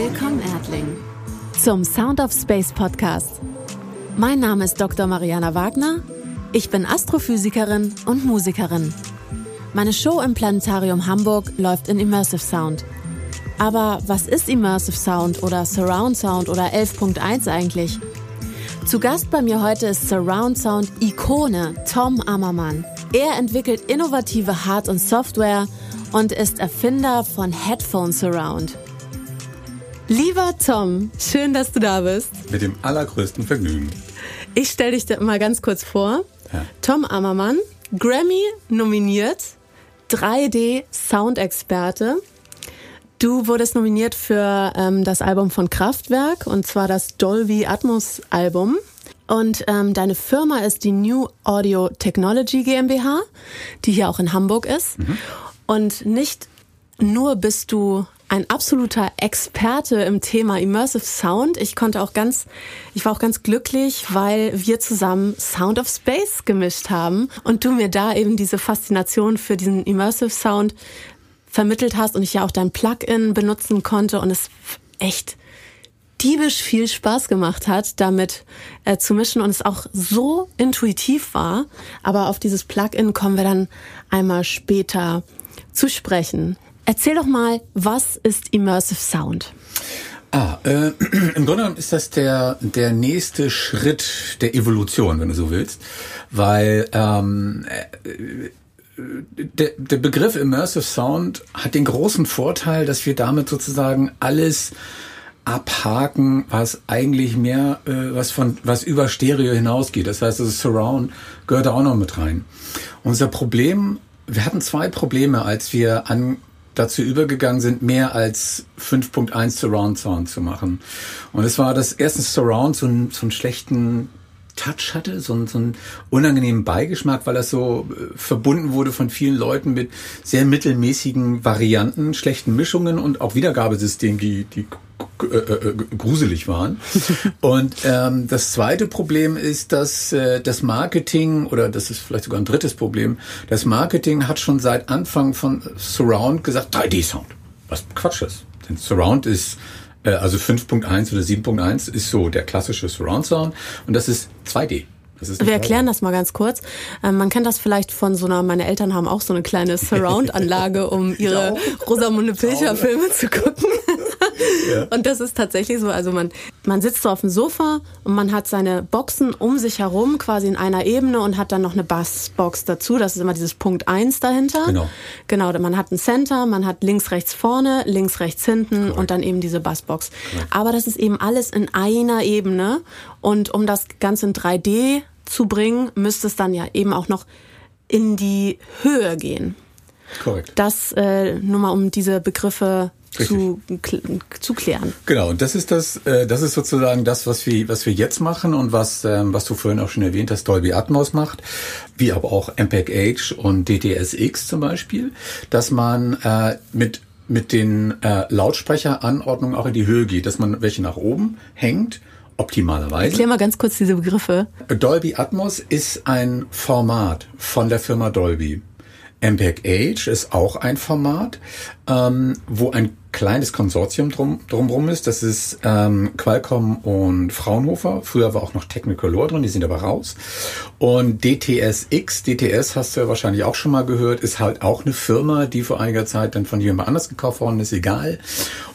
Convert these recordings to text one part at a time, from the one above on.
Willkommen, Erdling, zum Sound of Space Podcast. Mein Name ist Dr. Mariana Wagner. Ich bin Astrophysikerin und Musikerin. Meine Show im Planetarium Hamburg läuft in Immersive Sound. Aber was ist Immersive Sound oder Surround Sound oder 11.1 eigentlich? Zu Gast bei mir heute ist Surround Sound Ikone Tom Ammermann. Er entwickelt innovative Hard- und Software und ist Erfinder von Headphone Surround. Lieber Tom, schön, dass du da bist. Mit dem allergrößten Vergnügen. Ich stelle dich mal ganz kurz vor. Ja. Tom Ammermann, Grammy nominiert, 3D-Soundexperte. Du wurdest nominiert für ähm, das Album von Kraftwerk und zwar das Dolby Atmos Album. Und ähm, deine Firma ist die New Audio Technology GmbH, die hier auch in Hamburg ist. Mhm. Und nicht nur bist du ein absoluter Experte im Thema Immersive Sound. Ich konnte auch ganz, ich war auch ganz glücklich, weil wir zusammen Sound of Space gemischt haben und du mir da eben diese Faszination für diesen Immersive Sound vermittelt hast und ich ja auch dein Plugin benutzen konnte und es echt diebisch viel Spaß gemacht hat, damit äh, zu mischen und es auch so intuitiv war. Aber auf dieses Plugin kommen wir dann einmal später zu sprechen. Erzähl doch mal, was ist Immersive Sound? Ah, äh, im Grunde genommen ist das der, der nächste Schritt der Evolution, wenn du so willst, weil ähm, äh, der, der Begriff Immersive Sound hat den großen Vorteil, dass wir damit sozusagen alles abhaken, was eigentlich mehr, äh, was von, was über Stereo hinausgeht. Das heißt, das Surround gehört da auch noch mit rein. Unser Problem, wir hatten zwei Probleme, als wir an dazu übergegangen sind, mehr als 5.1 Surround Sound zu machen. Und es war das erstens Surround so, einen, so einen schlechten Touch hatte, so, einen, so einen unangenehmen Beigeschmack, weil das so äh, verbunden wurde von vielen Leuten mit sehr mittelmäßigen Varianten, schlechten Mischungen und auch Wiedergabesystemen, die, die gruselig waren. Und ähm, das zweite Problem ist, dass äh, das Marketing, oder das ist vielleicht sogar ein drittes Problem, das Marketing hat schon seit Anfang von Surround gesagt, 3D-Sound. Was Quatsch ist. Denn Surround ist äh, also 5.1 oder 7.1 ist so der klassische Surround Sound und das ist 2D. Wir erklären das mal ganz kurz. Ähm, man kennt das vielleicht von so einer, meine Eltern haben auch so eine kleine Surround-Anlage, um ihre Rosamunde Pilcher-Filme zu gucken. Ja. Und das ist tatsächlich so. Also man, man sitzt so auf dem Sofa und man hat seine Boxen um sich herum, quasi in einer Ebene und hat dann noch eine Bassbox dazu. Das ist immer dieses Punkt eins dahinter. Genau. Genau. Man hat ein Center, man hat links, rechts vorne, links, rechts hinten Correct. und dann eben diese Bassbox. Correct. Aber das ist eben alles in einer Ebene. Und um das Ganze in 3D zu bringen, müsste es dann ja eben auch noch in die Höhe gehen. Korrekt. Das äh, nur mal um diese Begriffe zu, zu klären. Genau, und das ist das, äh, das ist sozusagen das, was wir, was wir jetzt machen und was, ähm, was du vorhin auch schon erwähnt hast, Dolby Atmos macht, wie aber auch MPEG H und DTSX zum Beispiel, dass man äh, mit mit den äh, Lautsprecheranordnungen auch in die Höhe geht, dass man welche nach oben hängt optimalerweise. Erklär mal ganz kurz diese Begriffe. Dolby Atmos ist ein Format von der Firma Dolby. MPEG Age ist auch ein Format, ähm, wo ein kleines Konsortium drum, drumrum ist. Das ist ähm, Qualcomm und Fraunhofer. Früher war auch noch Technicolor drin, die sind aber raus. Und DTSX, DTS hast du ja wahrscheinlich auch schon mal gehört, ist halt auch eine Firma, die vor einiger Zeit dann von jemand anders gekauft worden ist, egal.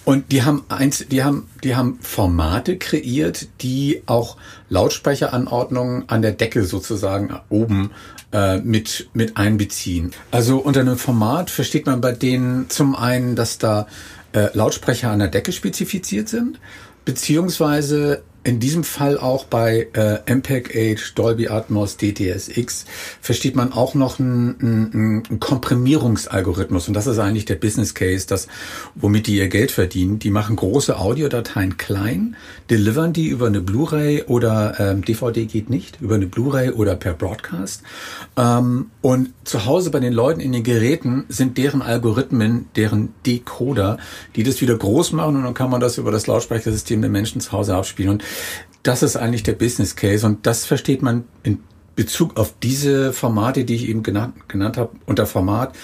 Und die haben eins, die haben, die haben Formate kreiert, die auch Lautsprecheranordnungen an der Decke sozusagen oben äh, mit, mit einbeziehen. Also unter einem Format versteht man bei denen zum einen, dass da äh, Lautsprecher an der Decke spezifiziert sind, beziehungsweise in diesem Fall auch bei äh, MPEG Age, Dolby Atmos, DTSX versteht man auch noch einen, einen, einen Komprimierungsalgorithmus und das ist eigentlich der Business Case, das womit die ihr Geld verdienen. Die machen große Audiodateien klein, delivern die über eine Blu-ray oder ähm, DVD geht nicht, über eine Blu-ray oder per Broadcast. Ähm, und zu Hause bei den Leuten in den Geräten sind deren Algorithmen, deren Decoder, die das wieder groß machen und dann kann man das über das Lautsprechersystem der Menschen zu Hause abspielen. Und das ist eigentlich der Business Case und das versteht man in Bezug auf diese Formate, die ich eben genannt, genannt habe, unter Format.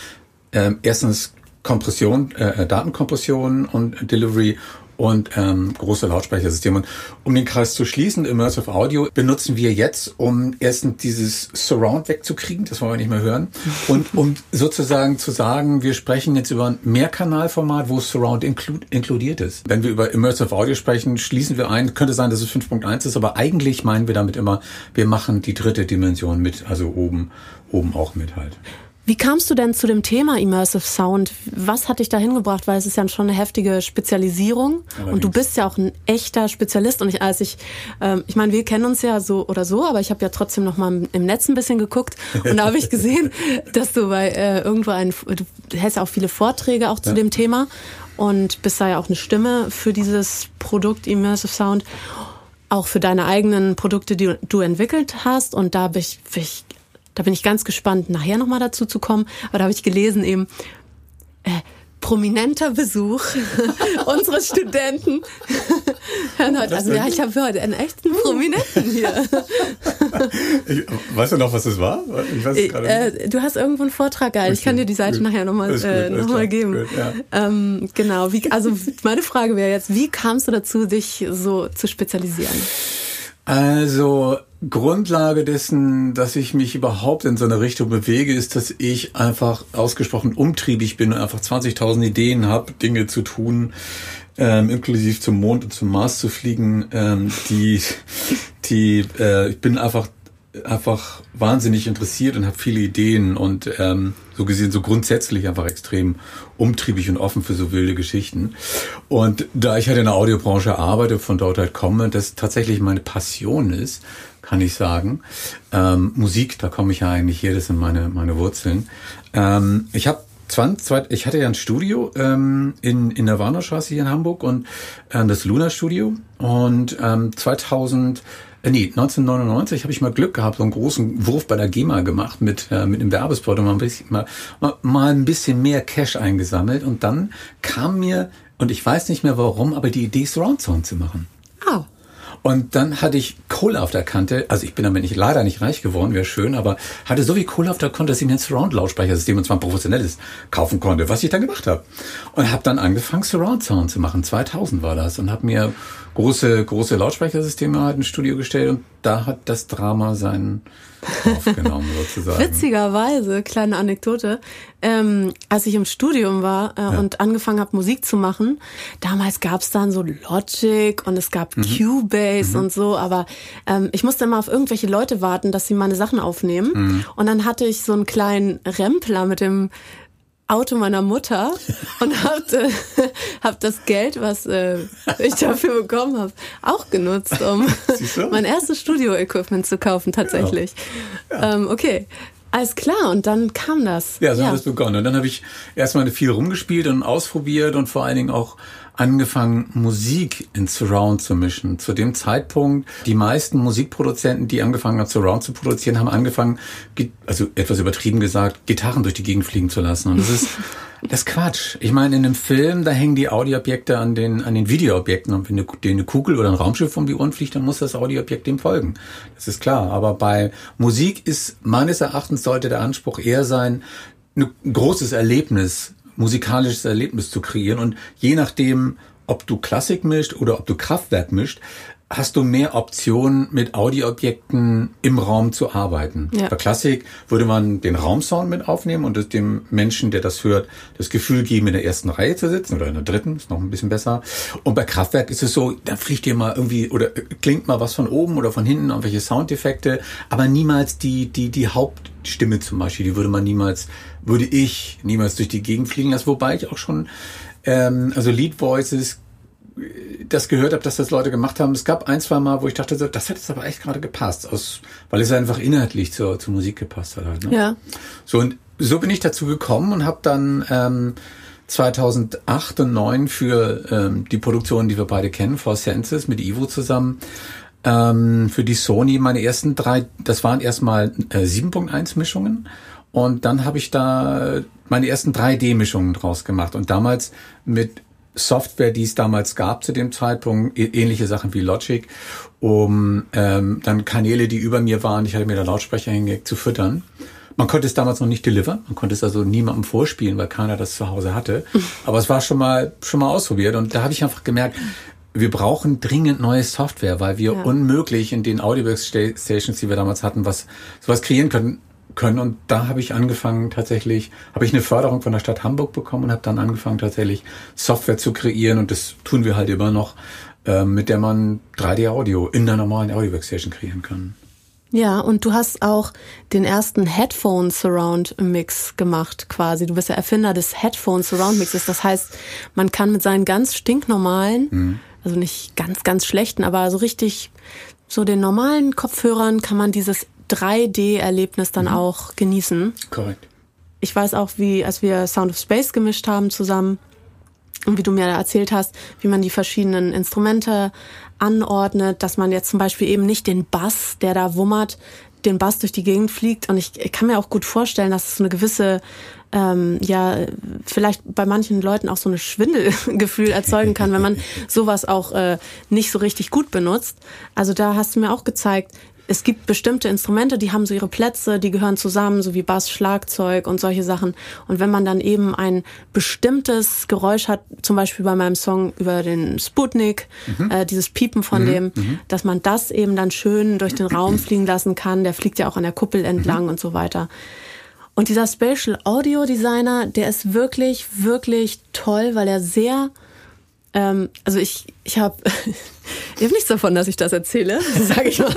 Äh, erstens Kompression, äh, Datenkompression und Delivery und ähm, große Lautsprechersysteme. Und um den Kreis zu schließen, Immersive Audio benutzen wir jetzt, um erstens dieses Surround wegzukriegen, das wollen wir nicht mehr hören, und um sozusagen zu sagen, wir sprechen jetzt über ein Mehrkanalformat, wo Surround inklu inkludiert ist. Wenn wir über Immersive Audio sprechen, schließen wir ein, könnte sein, dass es 5.1 ist, aber eigentlich meinen wir damit immer, wir machen die dritte Dimension mit, also oben, oben auch mit halt. Wie kamst du denn zu dem Thema Immersive Sound? Was hat dich da hingebracht? Weil es ist ja schon eine heftige Spezialisierung Allerdings. und du bist ja auch ein echter Spezialist. Und ich, als ich, ähm, ich meine, wir kennen uns ja so oder so, aber ich habe ja trotzdem noch mal im Netz ein bisschen geguckt und da habe ich gesehen, dass du bei äh, irgendwo ein, du hältst ja auch viele Vorträge auch zu ja. dem Thema und bist da ja auch eine Stimme für dieses Produkt Immersive Sound auch für deine eigenen Produkte, die du entwickelt hast. Und da bin ich, bin ich da bin ich ganz gespannt, nachher nochmal dazu zu kommen. Aber da habe ich gelesen eben, äh, prominenter Besuch unseres Studenten. also ja, ich habe heute einen echten Prominenten hier. ich, weißt du noch, was das war? Ich weiß es äh, du hast irgendwo einen Vortrag gehalten. Ich kann dir die Seite gut. nachher nochmal äh, noch mal geben. Gut, ja. ähm, genau. Wie, also meine Frage wäre jetzt, wie kamst du dazu, dich so zu spezialisieren? Also Grundlage dessen, dass ich mich überhaupt in so eine Richtung bewege, ist, dass ich einfach ausgesprochen umtriebig bin und einfach 20.000 Ideen habe, Dinge zu tun, ähm, inklusive zum Mond und zum Mars zu fliegen, ähm, die, die, äh, ich bin einfach einfach wahnsinnig interessiert und habe viele Ideen und ähm, so gesehen so grundsätzlich einfach extrem umtriebig und offen für so wilde Geschichten. Und da ich halt in der Audiobranche arbeite, von dort halt komme, das tatsächlich meine Passion ist, kann ich sagen. Ähm, Musik, da komme ich ja eigentlich hier, das sind meine, meine Wurzeln. Ähm, ich habe ich hatte ja ein Studio ähm, in, in der Warnerstraße hier in Hamburg und ähm, das Luna Studio und ähm, 2000 äh, nee, 1999 habe ich mal Glück gehabt, so einen großen Wurf bei der GEMA gemacht mit, äh, mit dem Werbespot und mal ein, bisschen, mal, mal, ein bisschen mehr Cash eingesammelt. Und dann kam mir, und ich weiß nicht mehr warum, aber die Idee, Surround Sound zu machen. Ah. Und dann hatte ich Kohle auf der Kante. Also ich bin damit nicht, leider nicht reich geworden, wäre schön, aber hatte so viel Kohle auf der Kante, dass ich mir ein Surround-Lautsprechersystem, und zwar ein professionelles, kaufen konnte, was ich dann gemacht habe. Und habe dann angefangen, Surround Sound zu machen. 2000 war das. Und habe mir große, große Lautsprechersysteme halt ins Studio gestellt und da hat das Drama seinen aufgenommen sozusagen. Witzigerweise, kleine Anekdote, ähm, als ich im Studium war äh, ja. und angefangen habe Musik zu machen, damals gab es dann so Logic und es gab mhm. Cubase mhm. und so, aber ähm, ich musste immer auf irgendwelche Leute warten, dass sie meine Sachen aufnehmen mhm. und dann hatte ich so einen kleinen Rempler mit dem Auto meiner Mutter und hab, äh, hab das Geld, was äh, ich dafür bekommen habe, auch genutzt, um mein erstes Studio-Equipment zu kaufen tatsächlich. Ja. Ja. Ähm, okay. Alles klar, und dann kam das. Ja, so ja. hat es begonnen. Und dann habe ich erstmal viel rumgespielt und ausprobiert und vor allen Dingen auch angefangen, Musik in Surround zu mischen. Zu dem Zeitpunkt, die meisten Musikproduzenten, die angefangen haben, Surround zu produzieren, haben angefangen, also etwas übertrieben gesagt, Gitarren durch die Gegend fliegen zu lassen. Und das ist, das ist Quatsch. Ich meine, in einem Film, da hängen die Audioobjekte an den, an den Videoobjekten. Und wenn eine, eine Kugel oder ein Raumschiff um die Ohren fliegt, dann muss das Audioobjekt dem folgen. Das ist klar. Aber bei Musik ist meines Erachtens sollte der Anspruch eher sein, ein großes Erlebnis musikalisches Erlebnis zu kreieren. Und je nachdem, ob du Klassik mischt oder ob du Kraftwerk mischt, hast du mehr Optionen, mit Audioobjekten im Raum zu arbeiten. Ja. Bei Klassik würde man den Raumsound mit aufnehmen und dem Menschen, der das hört, das Gefühl geben, in der ersten Reihe zu sitzen oder in der dritten, ist noch ein bisschen besser. Und bei Kraftwerk ist es so, da fliegt dir mal irgendwie oder klingt mal was von oben oder von hinten, irgendwelche Soundeffekte, aber niemals die, die, die Hauptstimme zum Beispiel, die würde man niemals, würde ich niemals durch die Gegend fliegen lassen, wobei ich auch schon, ähm, also Lead Voices das gehört habe, dass das Leute gemacht haben. Es gab ein, zwei Mal, wo ich dachte, so, das hätte es aber echt gerade gepasst, aus, weil es einfach inhaltlich zur, zur Musik gepasst hat. Halt, ne? Ja. So, und so bin ich dazu gekommen und habe dann ähm, 2008 und 2009 für ähm, die Produktion, die wir beide kennen, For Senses mit Ivo zusammen, ähm, für die Sony meine ersten drei, das waren erstmal äh, 7.1 Mischungen und dann habe ich da meine ersten 3D-Mischungen draus gemacht und damals mit Software, die es damals gab zu dem Zeitpunkt, ähnliche Sachen wie Logic, um ähm, dann Kanäle, die über mir waren, ich hatte mir da Lautsprecher hingelegt, zu füttern man konnte es damals noch nicht delivern, man konnte es also niemandem vorspielen, weil keiner das zu Hause hatte. Aber es war schon mal schon mal ausprobiert und da habe ich einfach gemerkt, wir brauchen dringend neue Software, weil wir ja. unmöglich in den Audioworkstations, die wir damals hatten, was sowas kreieren können. Können. Und da habe ich angefangen tatsächlich, habe ich eine Förderung von der Stadt Hamburg bekommen und habe dann angefangen tatsächlich Software zu kreieren und das tun wir halt immer noch, äh, mit der man 3D-Audio in der normalen Audio-Workstation kreieren kann. Ja, und du hast auch den ersten Headphone Surround Mix gemacht, quasi. Du bist der Erfinder des Headphone Surround Mixes. Das heißt, man kann mit seinen ganz stinknormalen, mhm. also nicht ganz, ganz schlechten, aber so richtig, so den normalen Kopfhörern kann man dieses 3D-Erlebnis dann mhm. auch genießen. Korrekt. Ich weiß auch, wie, als wir Sound of Space gemischt haben zusammen, und wie du mir erzählt hast, wie man die verschiedenen Instrumente anordnet, dass man jetzt zum Beispiel eben nicht den Bass, der da wummert, den Bass durch die Gegend fliegt. Und ich, ich kann mir auch gut vorstellen, dass es eine gewisse, ähm, ja, vielleicht bei manchen Leuten auch so eine Schwindelgefühl erzeugen kann, wenn man sowas auch äh, nicht so richtig gut benutzt. Also da hast du mir auch gezeigt, es gibt bestimmte Instrumente, die haben so ihre Plätze, die gehören zusammen, so wie Bass, Schlagzeug und solche Sachen. Und wenn man dann eben ein bestimmtes Geräusch hat, zum Beispiel bei meinem Song über den Sputnik, mhm. äh, dieses Piepen von mhm. dem, mhm. dass man das eben dann schön durch den Raum fliegen lassen kann. Der fliegt ja auch an der Kuppel entlang mhm. und so weiter. Und dieser Spatial Audio Designer, der ist wirklich, wirklich toll, weil er sehr ähm, also ich, ich habe ich hab nichts davon, dass ich das erzähle, sage ich mal.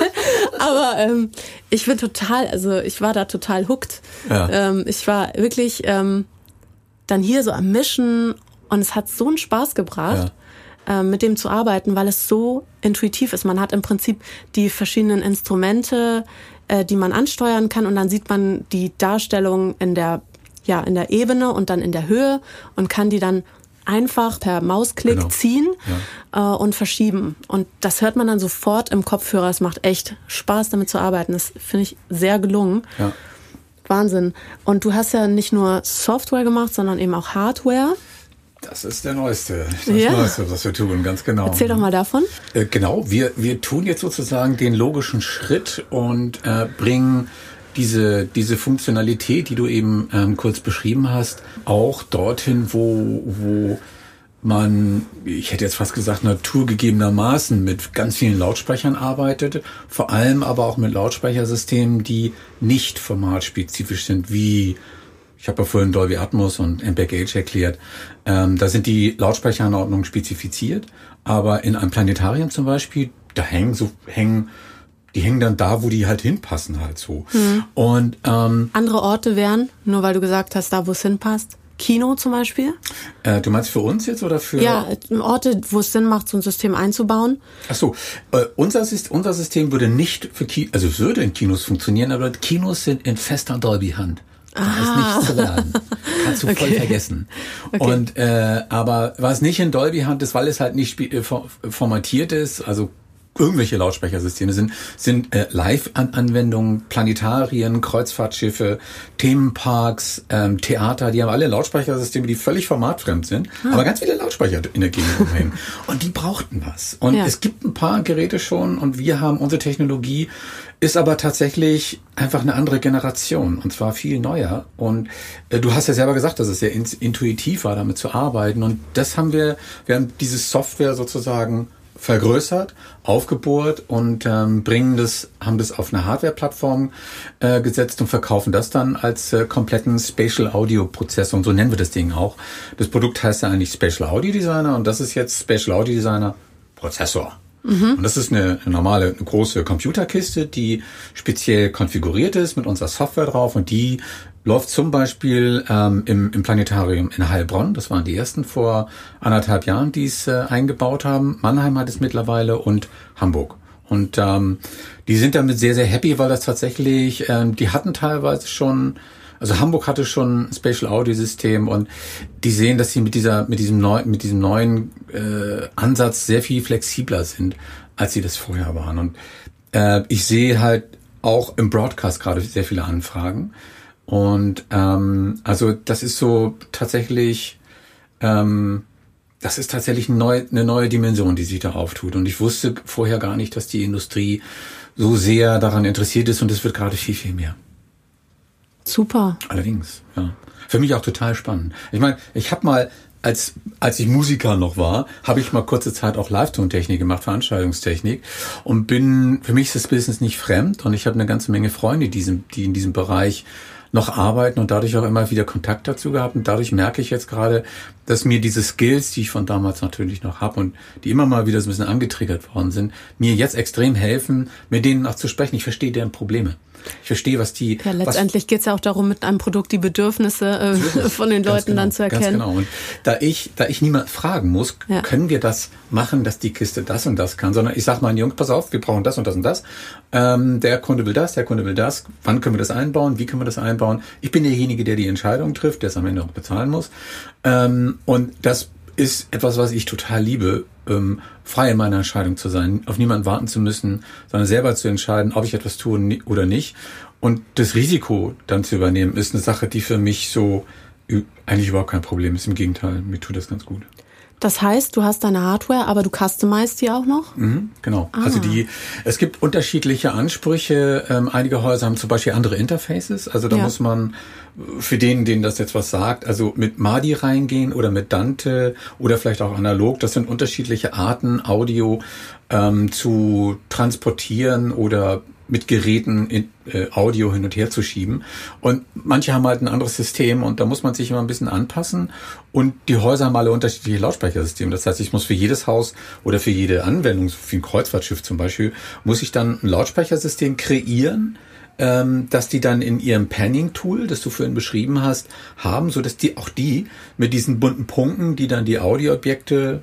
Aber ähm, ich bin total, also ich war da total hooked. Ja. Ähm, ich war wirklich ähm, dann hier so am Mischen und es hat so einen Spaß gebracht. Ja. Ähm, mit dem zu arbeiten, weil es so intuitiv ist. Man hat im Prinzip die verschiedenen Instrumente, äh, die man ansteuern kann und dann sieht man die Darstellung in der ja in der Ebene und dann in der Höhe und kann die dann einfach per Mausklick genau. ziehen ja. äh, und verschieben. Und das hört man dann sofort im Kopfhörer. Es macht echt Spaß, damit zu arbeiten. Das finde ich sehr gelungen. Ja. Wahnsinn. Und du hast ja nicht nur Software gemacht, sondern eben auch Hardware. Das ist der neueste, das ja. Neueste, was wir tun, ganz genau. Erzähl doch mal davon. Äh, genau, wir, wir tun jetzt sozusagen den logischen Schritt und äh, bringen diese, diese Funktionalität, die du eben ähm, kurz beschrieben hast, auch dorthin, wo, wo man, ich hätte jetzt fast gesagt, naturgegebenermaßen mit ganz vielen Lautsprechern arbeitet, vor allem aber auch mit Lautsprechersystemen, die nicht formatspezifisch sind, wie ich habe ja vorhin Dolby Atmos und MPEG-H erklärt. Ähm, da sind die Lautsprecheranordnungen spezifiziert, aber in einem Planetarium zum Beispiel, da hängen so hängen die hängen dann da, wo die halt hinpassen halt so. Mhm. Und ähm, andere Orte wären, nur weil du gesagt hast, da wo es hinpasst. Kino zum Beispiel? Äh, du meinst für uns jetzt oder für? Ja, Orte, wo es Sinn macht, so ein System einzubauen. Ach so, äh, unser, unser System würde nicht für Kino, also es würde in Kinos funktionieren, aber Kinos sind in fester Dolby-Hand. Da ah. ist nichts zu lernen. Kannst du okay. voll vergessen. Okay. Und äh, aber was nicht in Dolby Hand ist, weil es halt nicht äh, formatiert ist, also irgendwelche Lautsprechersysteme sind, sind äh, Live-Anwendungen, Planetarien, Kreuzfahrtschiffe, Themenparks, ähm, Theater, die haben alle Lautsprechersysteme, die völlig formatfremd sind, hm. aber ganz viele Lautsprecher in der Gegend rumhängen. und die brauchten was. Und ja. es gibt ein paar Geräte schon und wir haben unsere Technologie ist aber tatsächlich einfach eine andere Generation und zwar viel neuer. Und äh, du hast ja selber gesagt, dass es sehr intuitiv war, damit zu arbeiten. Und das haben wir, wir haben diese Software sozusagen vergrößert, aufgebohrt und ähm, bringen das, haben das auf eine Hardware-Plattform äh, gesetzt und verkaufen das dann als äh, kompletten Spatial Audio Prozessor und so nennen wir das Ding auch. Das Produkt heißt ja eigentlich Spatial Audio Designer und das ist jetzt Spatial Audio Designer Prozessor. Mhm. Und das ist eine, normale, eine große Computerkiste, die speziell konfiguriert ist mit unserer Software drauf und die läuft zum Beispiel ähm, im, im Planetarium in Heilbronn. Das waren die ersten vor anderthalb Jahren, die es äh, eingebaut haben. Mannheim hat es mittlerweile und Hamburg. Und ähm, die sind damit sehr, sehr happy, weil das tatsächlich, ähm, die hatten teilweise schon, also Hamburg hatte schon ein Spatial Audio System und die sehen, dass sie mit dieser, mit diesem neuen, mit diesem neuen äh, Ansatz sehr viel flexibler sind, als sie das vorher waren. Und äh, ich sehe halt auch im Broadcast gerade sehr viele Anfragen. Und ähm, also das ist so tatsächlich, ähm, das ist tatsächlich eine neue, eine neue Dimension, die sich da auftut. Und ich wusste vorher gar nicht, dass die Industrie so sehr daran interessiert ist und es wird gerade viel, viel mehr. Super. Allerdings, ja. Für mich auch total spannend. Ich meine, ich habe mal als, als ich Musiker noch war, habe ich mal kurze Zeit auch Live-Tontechnik gemacht, Veranstaltungstechnik und bin, für mich ist das Business nicht fremd und ich habe eine ganze Menge Freunde, die, diesem, die in diesem Bereich noch arbeiten und dadurch auch immer wieder Kontakt dazu gehabt. Und dadurch merke ich jetzt gerade, dass mir diese Skills, die ich von damals natürlich noch habe und die immer mal wieder so ein bisschen angetriggert worden sind, mir jetzt extrem helfen, mit denen auch zu sprechen. Ich verstehe deren Probleme. Ich verstehe, was die. Ja, letztendlich geht es ja auch darum, mit einem Produkt die Bedürfnisse äh, von den Leuten genau, dann zu erkennen. Ganz genau. Und da ich, da ich niemand fragen muss, ja. können wir das machen, dass die Kiste das und das kann, sondern ich sage meinen Jungs, pass auf, wir brauchen das und das und das. Ähm, der Kunde will das, der Kunde will das. Wann können wir das einbauen? Wie können wir das einbauen? Ich bin derjenige, der die Entscheidung trifft, der es am Ende auch bezahlen muss. Ähm, und das ist etwas, was ich total liebe, ähm, frei in meiner Entscheidung zu sein, auf niemanden warten zu müssen, sondern selber zu entscheiden, ob ich etwas tue oder nicht. Und das Risiko dann zu übernehmen, ist eine Sache, die für mich so eigentlich überhaupt kein Problem ist. Im Gegenteil, mir tut das ganz gut. Das heißt, du hast deine Hardware, aber du customizest die auch noch? Mhm, genau. Ah. Also die, es gibt unterschiedliche Ansprüche. Ähm, einige Häuser haben zum Beispiel andere Interfaces. Also da ja. muss man für den, denen das jetzt was sagt, also mit Madi reingehen oder mit Dante oder vielleicht auch analog. Das sind unterschiedliche Arten, Audio ähm, zu transportieren oder mit Geräten in, äh, Audio hin und her zu schieben. Und manche haben halt ein anderes System und da muss man sich immer ein bisschen anpassen. Und die Häuser haben alle unterschiedliche Lautsprechersysteme. Das heißt, ich muss für jedes Haus oder für jede Anwendung, wie ein Kreuzfahrtschiff zum Beispiel, muss ich dann ein Lautsprechersystem kreieren, ähm, dass die dann in ihrem Panning-Tool, das du vorhin beschrieben hast, haben, so dass die auch die mit diesen bunten Punkten, die dann die Audioobjekte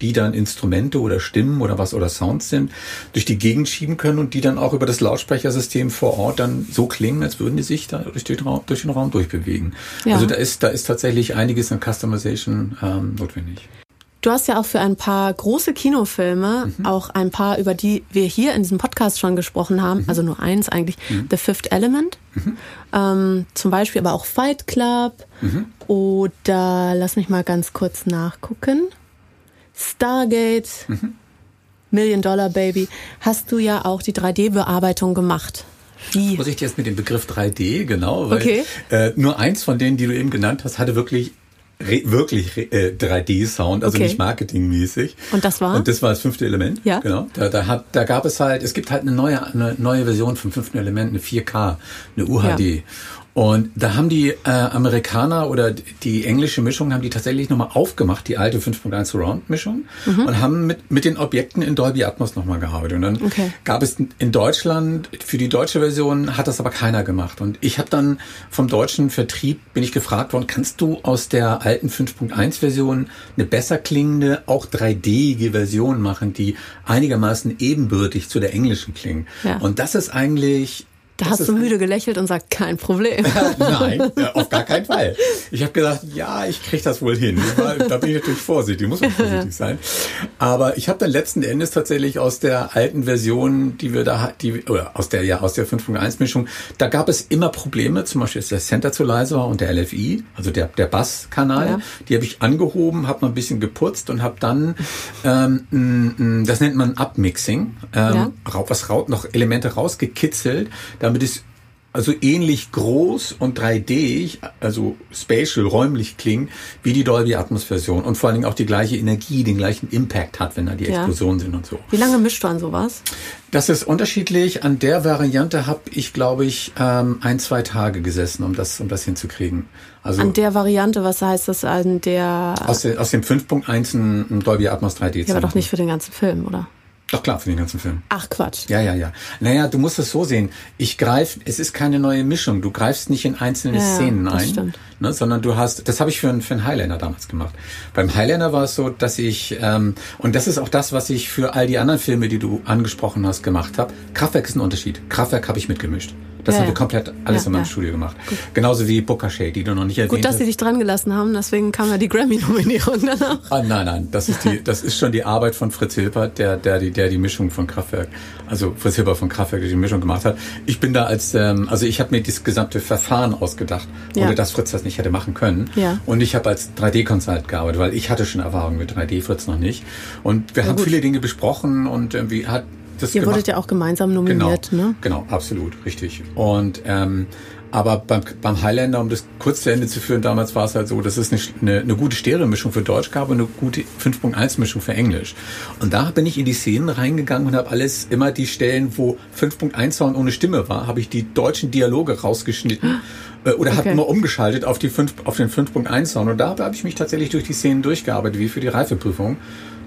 die dann Instrumente oder Stimmen oder was oder Sounds sind, durch die Gegend schieben können und die dann auch über das Lautsprechersystem vor Ort dann so klingen, als würden die sich da durch den Raum, durch den Raum durchbewegen. Ja. Also da ist, da ist tatsächlich einiges an Customization ähm, notwendig. Du hast ja auch für ein paar große Kinofilme, mhm. auch ein paar, über die wir hier in diesem Podcast schon gesprochen haben, mhm. also nur eins eigentlich, mhm. The Fifth Element, mhm. ähm, zum Beispiel aber auch Fight Club mhm. oder lass mich mal ganz kurz nachgucken. Stargate, mhm. Million Dollar Baby, hast du ja auch die 3D-Bearbeitung gemacht. Wie? Vorsicht jetzt mit dem Begriff 3D, genau, weil okay. äh, nur eins von denen, die du eben genannt hast, hatte wirklich wirklich äh, 3D-Sound, also okay. nicht marketingmäßig. Und das war? Und das war das fünfte Element. Ja. Genau. Da, da, hat, da gab es halt, es gibt halt eine neue, eine neue Version vom fünften Element, eine 4K, eine UHD. Ja. Und da haben die äh, Amerikaner oder die englische Mischung haben die tatsächlich nochmal aufgemacht, die alte 5.1 Surround Mischung mhm. und haben mit, mit den Objekten in Dolby Atmos nochmal gearbeitet. Und dann okay. gab es in Deutschland, für die deutsche Version hat das aber keiner gemacht. Und ich habe dann vom deutschen Vertrieb, bin ich gefragt worden, kannst du aus der alten 5.1 Version eine besser klingende, auch 3D-ige Version machen, die einigermaßen ebenbürtig zu der englischen klingt? Ja. Und das ist eigentlich da das hast du müde gelächelt und sagt, kein Problem. Nein, auf gar keinen Fall. Ich habe gesagt, ja, ich kriege das wohl hin. Da bin ich natürlich vorsichtig, muss man vorsichtig sein. Aber ich habe dann letzten Endes tatsächlich aus der alten Version, die wir da, die oder aus der ja aus der 5.1 Mischung, da gab es immer Probleme. Zum Beispiel ist der Center zu leise war und der LFI, also der der Basskanal. Ja. Die habe ich angehoben, habe noch ein bisschen geputzt und habe dann, ähm, das nennt man Upmixing, ähm, ja. was noch Elemente rausgekitzelt damit es also ähnlich groß und 3D, also spatial, räumlich klingt, wie die Dolby Atmos Version und vor allen Dingen auch die gleiche Energie, den gleichen Impact hat, wenn da die ja. Explosionen sind und so. Wie lange mischt du an sowas? Das ist unterschiedlich. An der Variante habe ich, glaube ich, ähm, ein, zwei Tage gesessen, um das, um das hinzukriegen. Also an der Variante, was heißt das an der? Aus, der, aus dem 5.1 ein Dolby Atmos 3D. Ja, aber doch nicht für den ganzen Film, oder? Doch klar, für den ganzen Film. Ach Quatsch. Ja, ja, ja. Naja, du musst es so sehen. Ich greife, es ist keine neue Mischung. Du greifst nicht in einzelne ja, Szenen ein, stimmt. ne, sondern du hast, das habe ich für, einen, für einen Highlander damals gemacht. Beim Highlander war es so, dass ich, ähm, und das ist auch das, was ich für all die anderen Filme, die du angesprochen hast, gemacht habe. Kraftwerk ist ein Unterschied. Kraftwerk habe ich mitgemischt. Das ja, haben wir komplett alles ja, in meinem ja. Studio gemacht. Gut. Genauso wie Booker die du noch nicht erwähnt hast. Gut, dass sie dich dran gelassen haben, deswegen kam ja die Grammy-Nominierung danach. Ah, nein, nein, das ist die, das ist schon die Arbeit von Fritz Hilbert, der, der, die, der die Mischung von Kraftwerk, also Fritz Hilbert von Kraftwerk, der die Mischung gemacht hat. Ich bin da als, ähm, also ich habe mir das gesamte Verfahren ausgedacht, ohne dass Fritz das nicht hätte machen können. Ja. Und ich habe als 3D-Consult gearbeitet, weil ich hatte schon Erfahrung mit 3D, Fritz noch nicht. Und wir haben viele Dinge besprochen und irgendwie hat das Ihr gemacht. wurdet ja auch gemeinsam nominiert, genau, ne? Genau, absolut, richtig. Und ähm, Aber beim, beim Highlander, um das kurz zu Ende zu führen, damals war es halt so, dass es eine, eine, eine gute Stereo-Mischung für Deutsch gab und eine gute 5.1-Mischung für Englisch. Und da bin ich in die Szenen reingegangen und habe alles, immer die Stellen, wo 5.1-Sound ohne Stimme war, habe ich die deutschen Dialoge rausgeschnitten äh, oder okay. habe immer umgeschaltet auf, die 5, auf den 5.1-Sound. Und da habe ich mich tatsächlich durch die Szenen durchgearbeitet, wie für die Reifeprüfung.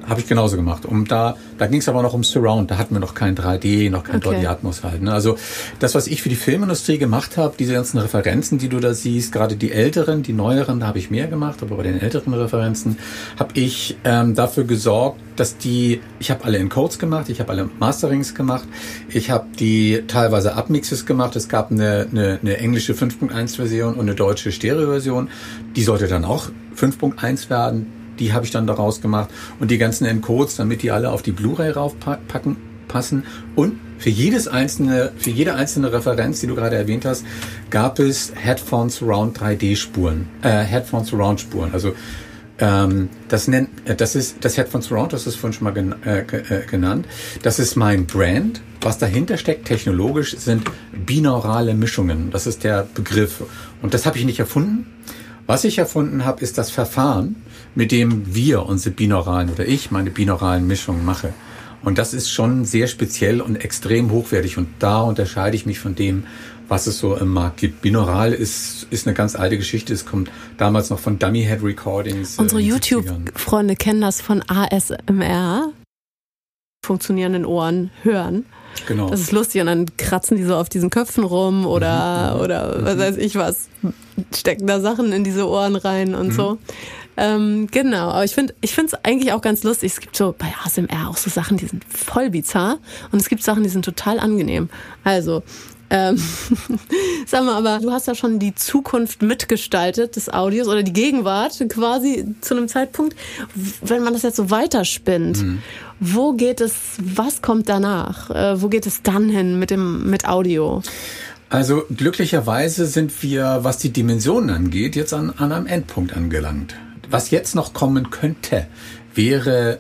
Habe ich genauso gemacht. Um da, da ging es aber noch um Surround. Da hatten wir noch kein 3D, noch kein okay. Dolby Atmos halt. Ne? Also das, was ich für die Filmindustrie gemacht habe, diese ganzen Referenzen, die du da siehst, gerade die älteren, die neueren, da habe ich mehr gemacht, aber bei den älteren Referenzen habe ich ähm, dafür gesorgt, dass die, ich habe alle Encodes gemacht, ich habe alle Masterings gemacht, ich habe die teilweise Upmixes gemacht. Es gab eine, eine, eine englische 5.1 Version und eine deutsche Stereo-Version. Die sollte dann auch 5.1 werden die habe ich dann daraus gemacht und die ganzen Encodes, damit die alle auf die Blu-ray raufpacken passen und für jedes einzelne, für jede einzelne Referenz, die du gerade erwähnt hast, gab es Headphone Surround 3D Spuren, äh, Headphone Surround Spuren. Also ähm, das nennt, äh, das ist das Headphone Surround, das ist vorhin schon mal gen, äh, äh, genannt. Das ist mein Brand. Was dahinter steckt technologisch sind binaurale Mischungen. Das ist der Begriff und das habe ich nicht erfunden. Was ich erfunden habe, ist das Verfahren, mit dem wir unsere binauralen oder ich meine binauralen Mischungen mache. Und das ist schon sehr speziell und extrem hochwertig. Und da unterscheide ich mich von dem, was es so im Markt gibt. Binaural ist, ist eine ganz alte Geschichte. Es kommt damals noch von Dummy Head Recordings. Äh, Unsere YouTube-Freunde kennen das von ASMR. Funktionierenden Ohren hören. Genau. Das ist lustig und dann kratzen die so auf diesen Köpfen rum oder, mhm. oder was weiß ich was, stecken da Sachen in diese Ohren rein und mhm. so. Ähm, genau, aber ich finde ich finde es eigentlich auch ganz lustig. Es gibt so bei ASMR auch so Sachen, die sind voll bizarr und es gibt Sachen, die sind total angenehm. Also, ähm, sag mal, aber du hast ja schon die Zukunft mitgestaltet des Audios oder die Gegenwart quasi zu einem Zeitpunkt. Wenn man das jetzt so weiterspinnt, mhm. wo geht es, was kommt danach? Äh, wo geht es dann hin mit dem, mit Audio? Also glücklicherweise sind wir, was die Dimensionen angeht, jetzt an, an einem Endpunkt angelangt. Was jetzt noch kommen könnte, wäre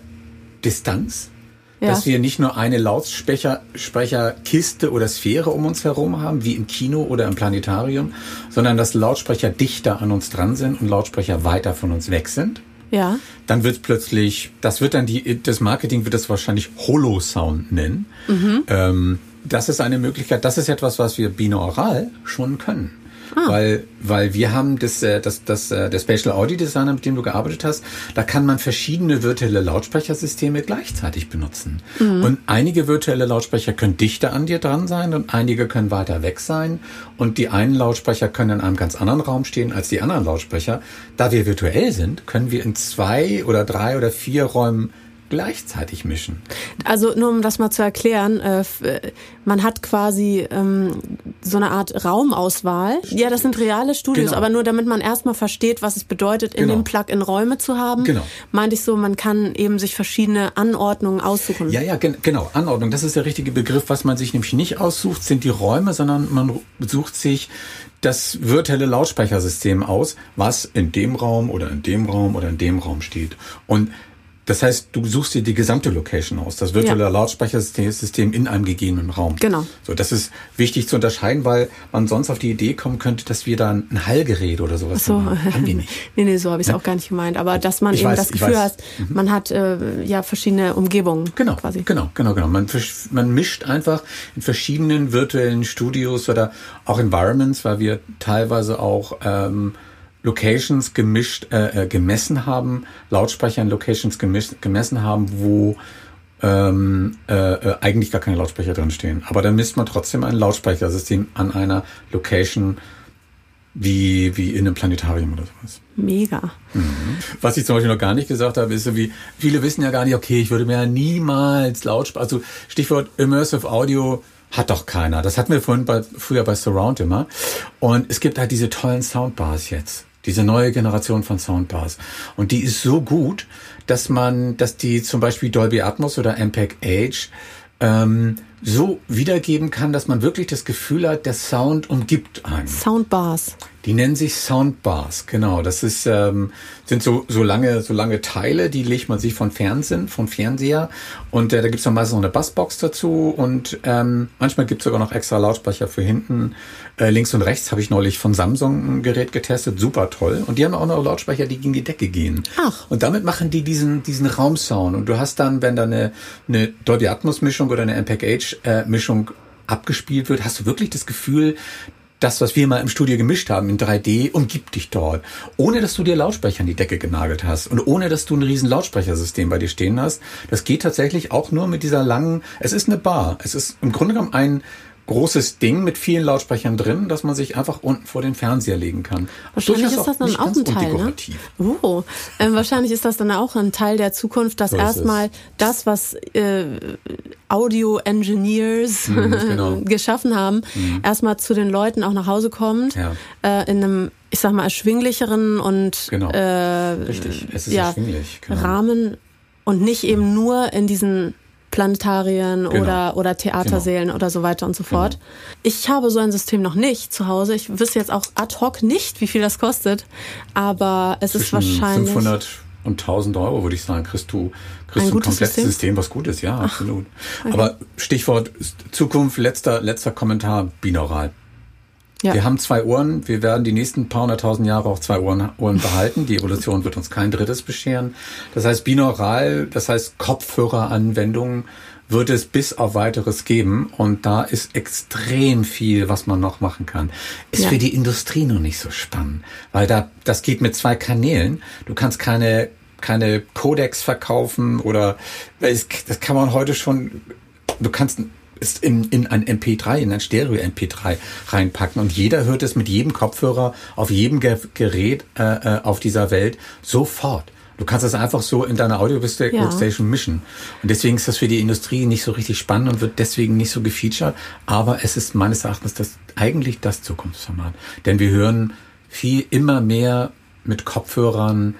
Distanz. Ja. Dass wir nicht nur eine Lautsprecherkiste oder Sphäre um uns herum haben, wie im Kino oder im Planetarium, sondern dass Lautsprecher dichter an uns dran sind und Lautsprecher weiter von uns weg sind. Ja. Dann wird plötzlich, das wird dann die, das Marketing wird das wahrscheinlich Holo-Sound nennen. Mhm. Ähm, das ist eine Möglichkeit, das ist etwas, was wir binaural schon können. Ah. Weil, weil wir haben das, äh, das, das, äh, der Spatial Audio Designer, mit dem du gearbeitet hast, da kann man verschiedene virtuelle Lautsprechersysteme gleichzeitig benutzen. Mhm. Und einige virtuelle Lautsprecher können dichter an dir dran sein und einige können weiter weg sein. Und die einen Lautsprecher können in einem ganz anderen Raum stehen als die anderen Lautsprecher. Da wir virtuell sind, können wir in zwei oder drei oder vier Räumen gleichzeitig mischen. Also nur um das mal zu erklären, äh, äh, man hat quasi ähm, so eine Art Raumauswahl. Ja, das sind reale Studios, genau. aber nur damit man erstmal versteht, was es bedeutet, in genau. dem Plug-in Räume zu haben, genau. meinte ich so, man kann eben sich verschiedene Anordnungen aussuchen. Ja, ja, gen genau, Anordnung, das ist der richtige Begriff. Was man sich nämlich nicht aussucht, sind die Räume, sondern man sucht sich das virtuelle Lautsprechersystem aus, was in dem Raum oder in dem Raum oder in dem Raum steht. Und das heißt, du suchst dir die gesamte Location aus, das virtuelle ja. Lautsprechersystem in einem gegebenen Raum. Genau. So, das ist wichtig zu unterscheiden, weil man sonst auf die Idee kommen könnte, dass wir da ein Hallgerät oder sowas so. haben. haben wir nicht. nee, nee, so habe ich es ja? auch gar nicht gemeint. Aber dass man ich eben weiß, das Gefühl hat, mhm. man hat äh, ja verschiedene Umgebungen. Genau, quasi. genau, genau, genau. Man, man mischt einfach in verschiedenen virtuellen Studios oder auch Environments, weil wir teilweise auch ähm, Locations gemischt, äh, äh, gemessen haben, Lautsprecher in Locations gemischt, gemessen haben, wo ähm, äh, äh, eigentlich gar keine Lautsprecher drin stehen. Aber dann misst man trotzdem ein Lautsprechersystem an einer Location wie, wie in einem Planetarium oder sowas. Mega. Mhm. Was ich zum Beispiel noch gar nicht gesagt habe, ist so wie, viele wissen ja gar nicht, okay, ich würde mir ja niemals Lautsprecher, also Stichwort Immersive Audio, hat doch keiner. Das hatten wir vorhin bei, früher bei Surround immer. Und es gibt halt diese tollen Soundbars jetzt diese neue Generation von Soundbars. Und die ist so gut, dass man, dass die zum Beispiel Dolby Atmos oder MPEG Age ähm, so wiedergeben kann, dass man wirklich das Gefühl hat, der Sound umgibt einen. Soundbars. Die nennen sich Soundbars, genau. Das ist, ähm, sind so, so lange, so lange Teile, die legt man sich von Fernsehen, von Fernseher. Und äh, da gibt's dann meistens noch eine Bassbox dazu und ähm, manchmal gibt's sogar noch extra Lautsprecher für hinten. Äh, links und rechts habe ich neulich von Samsung ein Gerät getestet, super toll. Und die haben auch noch Lautsprecher, die gegen die Decke gehen. Ach. Und damit machen die diesen, diesen Raumsound. Und du hast dann, wenn da eine, eine Dolby Atmos Mischung oder eine MPEG äh, abgespielt wird, hast du wirklich das Gefühl, das, was wir mal im Studio gemischt haben in 3D, umgibt dich dort. Ohne, dass du dir Lautsprecher an die Decke genagelt hast und ohne, dass du ein riesen Lautsprechersystem bei dir stehen hast. Das geht tatsächlich auch nur mit dieser langen, es ist eine Bar. Es ist im Grunde genommen ein, großes Ding mit vielen Lautsprechern drin, dass man sich einfach unten vor den Fernseher legen kann. Wahrscheinlich ist das dann auch ein Teil, ne? Oh, ähm, wahrscheinlich ist das dann auch ein Teil der Zukunft, dass so erstmal das, was äh, Audio-Engineers mhm, genau. geschaffen haben, mhm. erstmal zu den Leuten auch nach Hause kommt, ja. äh, in einem ich sag mal, erschwinglicheren und genau. äh, Richtig. Es ist ja, erschwinglich. Genau. Rahmen und nicht eben nur in diesen Planetarien genau. oder, oder Theatersälen genau. oder so weiter und so fort. Genau. Ich habe so ein System noch nicht zu Hause. Ich wüsste jetzt auch ad hoc nicht, wie viel das kostet, aber es Zwischen ist wahrscheinlich... 500 und 1000 Euro, würde ich sagen, kriegst du, kriegst ein, du ein komplettes System? System, was gut ist, ja, Ach, absolut. Okay. Aber Stichwort Zukunft, letzter, letzter Kommentar, binaural. Ja. Wir haben zwei Ohren. Wir werden die nächsten paar hunderttausend Jahre auch zwei Ohren, Ohren behalten. Die Evolution wird uns kein drittes bescheren. Das heißt, binaural, das heißt Kopfhöreranwendungen wird es bis auf weiteres geben. Und da ist extrem viel, was man noch machen kann. Ist ja. für die Industrie noch nicht so spannend, weil da, das geht mit zwei Kanälen. Du kannst keine, keine Codex verkaufen oder, das kann man heute schon, du kannst ist in, in ein MP3, in ein Stereo-MP3 reinpacken und jeder hört es mit jedem Kopfhörer auf jedem Gerät äh, äh, auf dieser Welt sofort. Du kannst das einfach so in deiner Audio-Workstation ja. mischen. Und deswegen ist das für die Industrie nicht so richtig spannend und wird deswegen nicht so gefeatured. Aber es ist meines Erachtens das, eigentlich das Zukunftsformat. Denn wir hören viel immer mehr mit Kopfhörern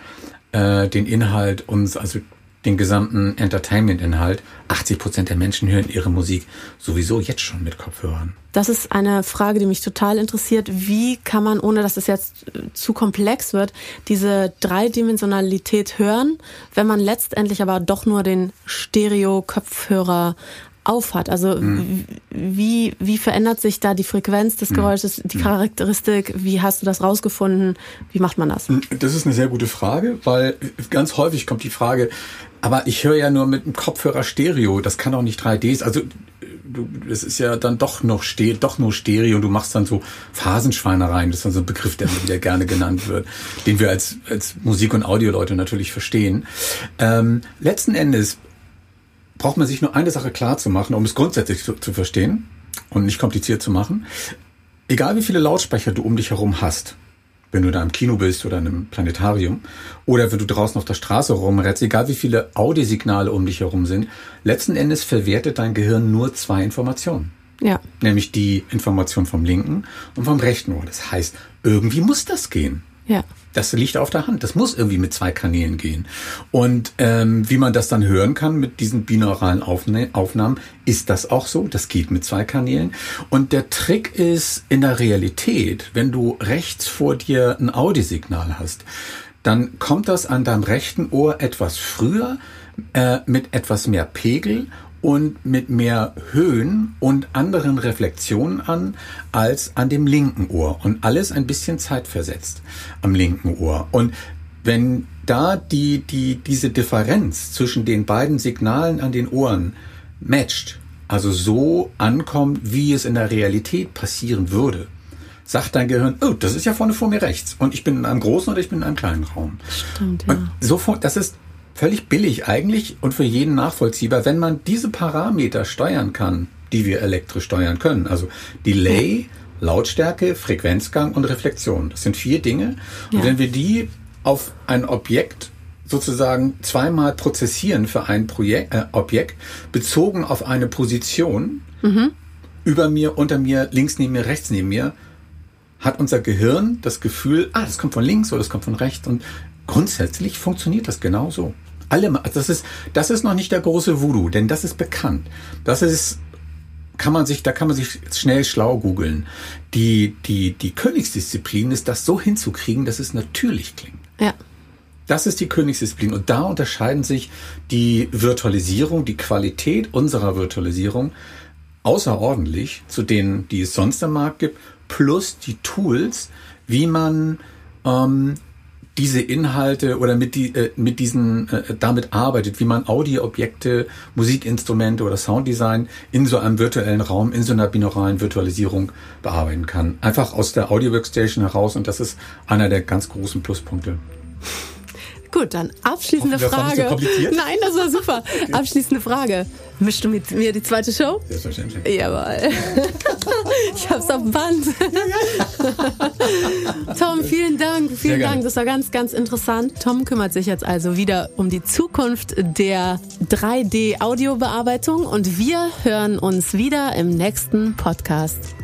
äh, den Inhalt uns, also den gesamten Entertainment-Inhalt. 80 Prozent der Menschen hören ihre Musik sowieso jetzt schon mit Kopfhörern. Das ist eine Frage, die mich total interessiert. Wie kann man, ohne dass es jetzt äh, zu komplex wird, diese Dreidimensionalität hören, wenn man letztendlich aber doch nur den Stereo-Kopfhörer aufhat. Also mhm. wie, wie verändert sich da die Frequenz des mhm. Geräusches, die mhm. Charakteristik? Wie hast du das rausgefunden? Wie macht man das? Das ist eine sehr gute Frage, weil ganz häufig kommt die Frage, aber ich höre ja nur mit dem Kopfhörer Stereo, das kann auch nicht 3D. Also du, das ist ja dann doch noch ste doch nur Stereo. Du machst dann so Phasenschweinereien. Das ist dann so ein Begriff, der wieder gerne genannt wird, den wir als als Musik- und Audioleute natürlich verstehen. Ähm, letzten Endes braucht man sich nur eine Sache klar zu machen, um es grundsätzlich zu, zu verstehen und nicht kompliziert zu machen. Egal wie viele Lautsprecher du um dich herum hast, wenn du da im Kino bist oder in einem Planetarium oder wenn du draußen auf der Straße rumrennst, egal wie viele Audiosignale um dich herum sind, letzten Endes verwertet dein Gehirn nur zwei Informationen. Ja. Nämlich die Information vom linken und vom rechten Ohr. Das heißt, irgendwie muss das gehen. Ja. Das liegt auf der Hand. Das muss irgendwie mit zwei Kanälen gehen. Und ähm, wie man das dann hören kann mit diesen binauralen Aufnahmen, ist das auch so. Das geht mit zwei Kanälen. Und der Trick ist in der Realität, wenn du rechts vor dir ein Audiosignal hast, dann kommt das an deinem rechten Ohr etwas früher äh, mit etwas mehr Pegel und mit mehr Höhen und anderen Reflexionen an als an dem linken Ohr und alles ein bisschen zeitversetzt am linken Ohr. Und wenn da die, die, diese Differenz zwischen den beiden Signalen an den Ohren matcht, also so ankommt, wie es in der Realität passieren würde, sagt dein Gehirn, oh, das ist ja vorne vor mir rechts und ich bin in einem großen oder ich bin in einem kleinen Raum. Stimmt, ja. Und sofort, das ist völlig billig eigentlich und für jeden nachvollziehbar, wenn man diese Parameter steuern kann, die wir elektrisch steuern können. Also Delay, Lautstärke, Frequenzgang und Reflexion. Das sind vier Dinge. Und wenn wir die auf ein Objekt sozusagen zweimal prozessieren für ein Projekt, äh, Objekt, bezogen auf eine Position, mhm. über mir, unter mir, links neben mir, rechts neben mir, hat unser Gehirn das Gefühl, ah, das kommt von links oder das kommt von rechts und grundsätzlich funktioniert das genauso. Alle, das ist, das ist noch nicht der große Voodoo, denn das ist bekannt. Das ist kann man sich, da kann man sich schnell schlau googeln. Die, die, die Königsdisziplin ist, das so hinzukriegen, dass es natürlich klingt. Ja. Das ist die Königsdisziplin. Und da unterscheiden sich die Virtualisierung, die Qualität unserer Virtualisierung außerordentlich zu denen, die es sonst am Markt gibt, plus die Tools, wie man ähm, diese Inhalte oder mit, die, äh, mit diesen äh, damit arbeitet, wie man Audioobjekte, Musikinstrumente oder Sounddesign in so einem virtuellen Raum, in so einer binauralen Virtualisierung bearbeiten kann. Einfach aus der Audio Workstation heraus und das ist einer der ganz großen Pluspunkte. Gut, dann abschließende Hoffen, das Frage. so kompliziert. Nein, das war super. Abschließende Frage. Mischst du mit mir die zweite Show? Selbstverständlich. Jawohl. Ich hab's auf dem Band. Tom, vielen Dank. Vielen. Dank. Das war ganz, ganz interessant. Tom kümmert sich jetzt also wieder um die Zukunft der 3D-Audiobearbeitung und wir hören uns wieder im nächsten Podcast.